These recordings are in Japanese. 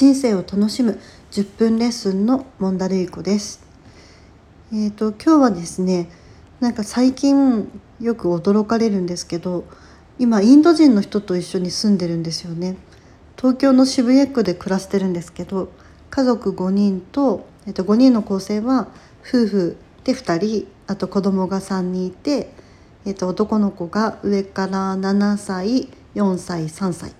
人生を楽しむ10分レッスンのモンダルイコです。えーと、今日はですねなんか最近よく驚かれるんですけど今インド人の人と一緒に住んでるんですよね。東京の渋谷区で暮らしてるんですけど家族5人と、えー、と5人の構成は夫婦で2人あと子供が3人いて、えー、と男の子が上から7歳4歳3歳。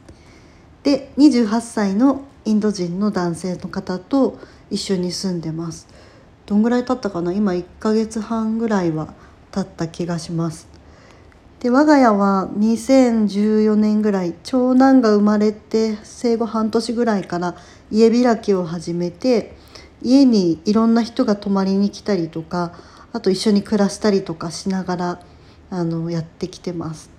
で28歳のインド人の男性の方と一緒に住んでます。どんぐらい経ったかな？今1ヶ月半ぐらいは経った気がします。で我が家は2014年ぐらい長男が生まれて生後半年ぐらいから家開きを始めて家にいろんな人が泊まりに来たりとかあと一緒に暮らしたりとかしながらあのやってきてます。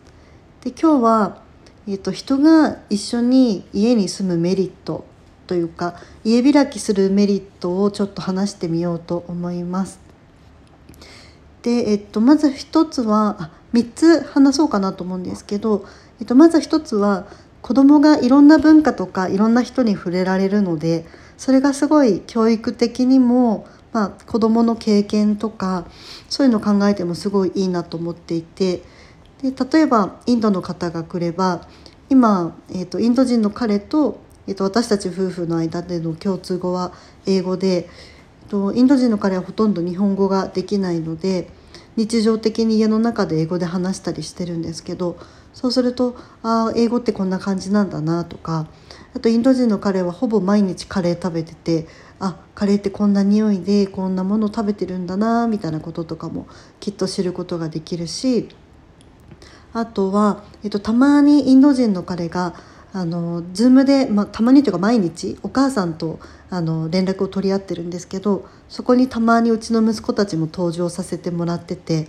で今日は、えーと人が一緒に家に住むメリットというか家開きするメリットをちょっと話してみようと思います。で、えっと、まず一つは3つ話そうかなと思うんですけど、えっと、まず一つは子供がいろんな文化とかいろんな人に触れられるのでそれがすごい教育的にも、まあ、子供の経験とかそういうのを考えてもすごいいいなと思っていてで例えばインドの方が来れば今、えーとインド人の彼とえっと、私たち夫婦の間での共通語は英語で、えっと、インド人の彼はほとんど日本語ができないので日常的に家の中で英語で話したりしてるんですけどそうするとああ英語ってこんな感じなんだなとかあとインド人の彼はほぼ毎日カレー食べててあカレーってこんな匂いでこんなもの食べてるんだなみたいなこととかもきっと知ることができるしあとは、えっと、たまにインド人の彼があの Zoom で、まあ、たまにというか毎日お母さんとあの連絡を取り合ってるんですけどそこにたまにうちの息子たちも登場させてもらってて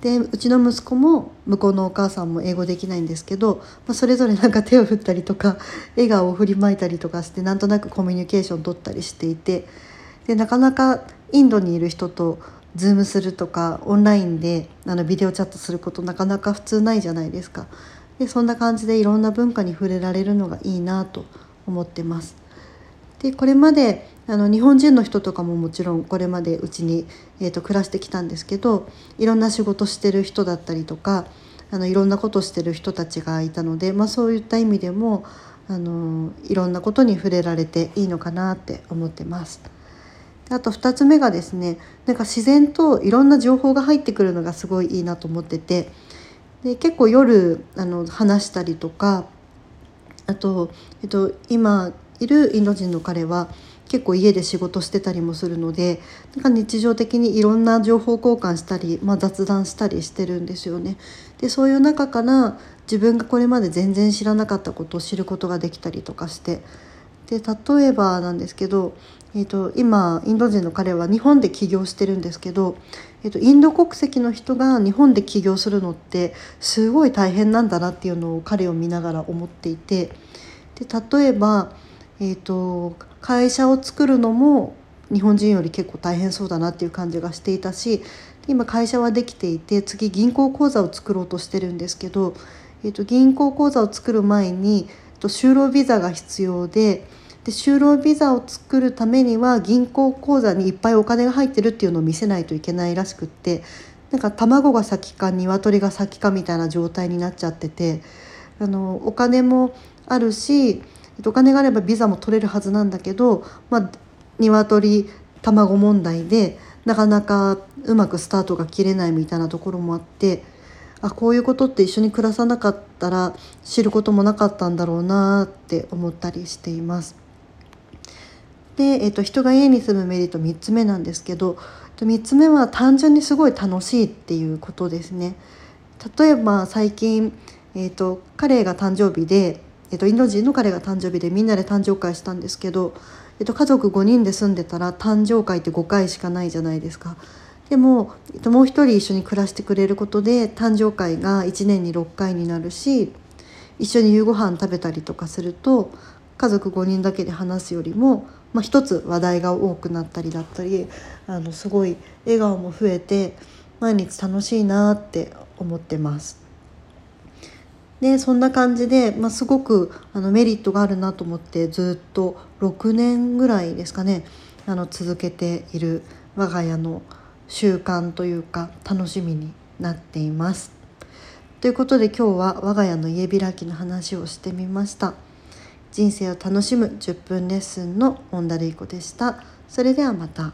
でうちの息子も向こうのお母さんも英語できないんですけど、まあ、それぞれなんか手を振ったりとか 笑顔を振りまいたりとかしてなんとなくコミュニケーション取ったりしていてでなかなかインドにいる人とズームするとかオンラインであのビデオチャットすることなかなか普通ないじゃないですか。でそんな感じでいろんな文化に触れられるのがいいなと思ってます。でこれまであの日本人の人とかももちろんこれまでうちに、えーと、暮らしてきたんですけどいろんな仕事してる人だったりとかあのいろんなことしてる人たちがいたので、まあ、そういった意味でもあのいろんなことに触れられていいのかなって思ってます。あと2つ目がですねなんか自然といろんな情報が入ってくるのがすごいいいなと思っててで結構夜あの話したりとかあと、えっと、今いるインド人の彼は結構家で仕事してたりもするのでなんか日常的にいろんな情報交換したり、まあ、雑談したりしてるんですよね。でそういう中から自分がこれまで全然知らなかったことを知ることができたりとかしてで例えばなんですけどえーと、今インド人の彼は日本で起業してるんですけど、えーと、インド国籍の人が日本で起業するのってすごい大変なんだなっていうのを彼を見ながら思っていてで例えば、えーと、会社を作るのも日本人より結構大変そうだなっていう感じがしていたし今会社はできていて次銀行口座を作ろうとしてるんですけど、えー、と銀行口座を作る前に就労ビザが必要で。で就労ビザを作るためには銀行口座にいっぱいお金が入ってるっていうのを見せないといけないらしくってなんか卵が先か鶏が先かみたいな状態になっちゃっててあのお金もあるしお金があればビザも取れるはずなんだけど、まあ、鶏卵問題でなかなかうまくスタートが切れないみたいなところもあってあこういうことって一緒に暮らさなかったら知ることもなかったんだろうなって思ったりしています。で、えーと、人が家に住むメリット3つ目なんですけど3つ目は単純にすごい楽しいっていうことですね。例えば最近、えーと、彼が誕生日で、えーと、インド人の彼が誕生日でみんなで誕生会したんですけど、えー、と家族5人で住んでたら誕生会って5回しかないじゃないですか。でも、えー、ともう一人一緒に暮らしてくれることで誕生会が1年に6回になるし一緒に夕ご飯食べたりとかすると家族5人だけで話すよりもまあ、一つ話題が多くなったりだったりあのすごい笑顔も増えて毎日楽しいなって思ってます。でそんな感じで、まあ、すごくあのメリットがあるなと思ってずっと6年ぐらいですかねあの続けている我が家の習慣というか楽しみになっています。ということで今日は我が家の家開きの話をしてみました。人生を楽しむ10分レッスンのオンダレイコでした。それではまた。